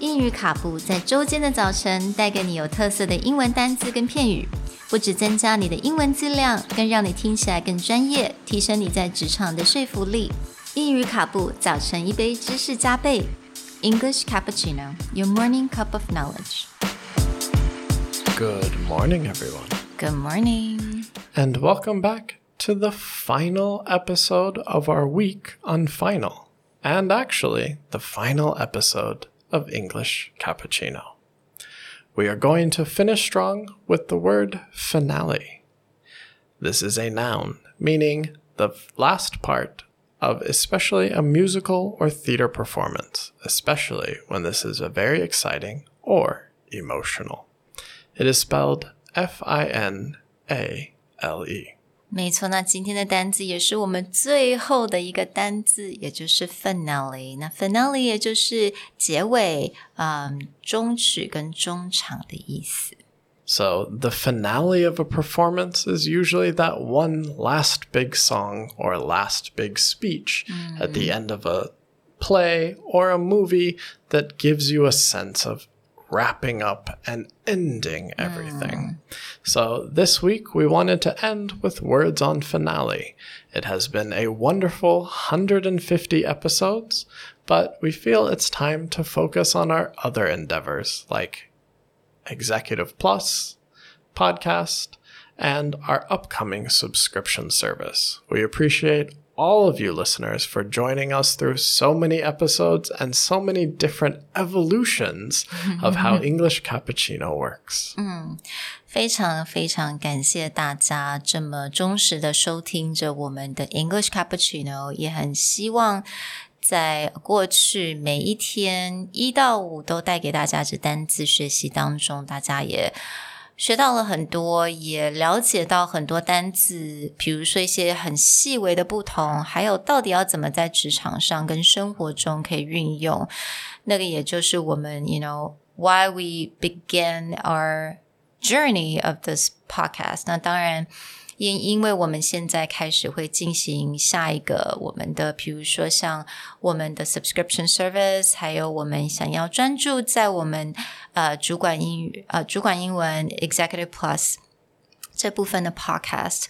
英语卡布在周间的早晨带给你有特色的英文单词跟片语，不只增加你的英文质量，更让你听起来更专业，提升你在职场的说服力。英语卡布早晨一杯知识加倍，English cappuccino, your morning cup of knowledge. Good morning, everyone. Good morning. And welcome back to the final episode of our week on final. And actually, the final episode of English Cappuccino. We are going to finish strong with the word finale. This is a noun, meaning the last part of especially a musical or theater performance, especially when this is a very exciting or emotional. It is spelled F I N A L E. 没错，那今天的单字也是我们最后的一个单字，也就是 finale。那 finale 也就是结尾，嗯，终曲跟终场的意思。So the finale of a performance is usually that one last big song or last big speech mm. at the mm. end of a play or a movie that gives you a sense of wrapping up and ending everything. Mm. So, this week we wanted to end with words on finale. It has been a wonderful 150 episodes, but we feel it's time to focus on our other endeavors like Executive Plus, podcast, and our upcoming subscription service. We appreciate all of you listeners for joining us through so many episodes and so many different evolutions of how English cappuccino works. 非常非常感谢大家这么忠实的收听着我们的 English Cappuccino，也很希望在过去每一天一到五都带给大家这单字学习当中，大家也 学到了很多，也了解到很多单字，比如说一些很细微的不同，还有到底要怎么在职场上跟生活中可以运用。那个也就是我们，you know why we began our journey of this podcast。那当然。因因为我们现在开始会进行下一个我们的，比如说像我们的 subscription service，还有我们想要专注在我们呃主管英语呃主管英文 executive plus 这部分的 podcast，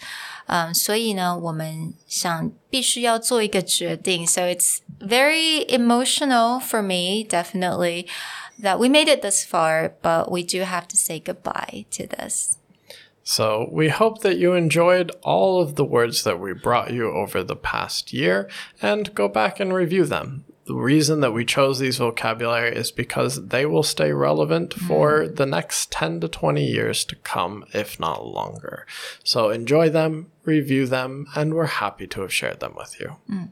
嗯，所以呢，我们想必须要做一个决定，so it's very emotional for me, definitely. That we made it this far, but we do have to say goodbye to this. So, we hope that you enjoyed all of the words that we brought you over the past year and go back and review them. The reason that we chose these vocabulary is because they will stay relevant hmm. for the next 10 to 20 years to come, if not longer. So, enjoy them, review them, and we're happy to have shared them with you. Hmm.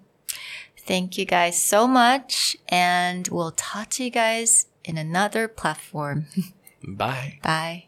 Thank you guys so much, and we'll talk to you guys in another platform. Bye. Bye.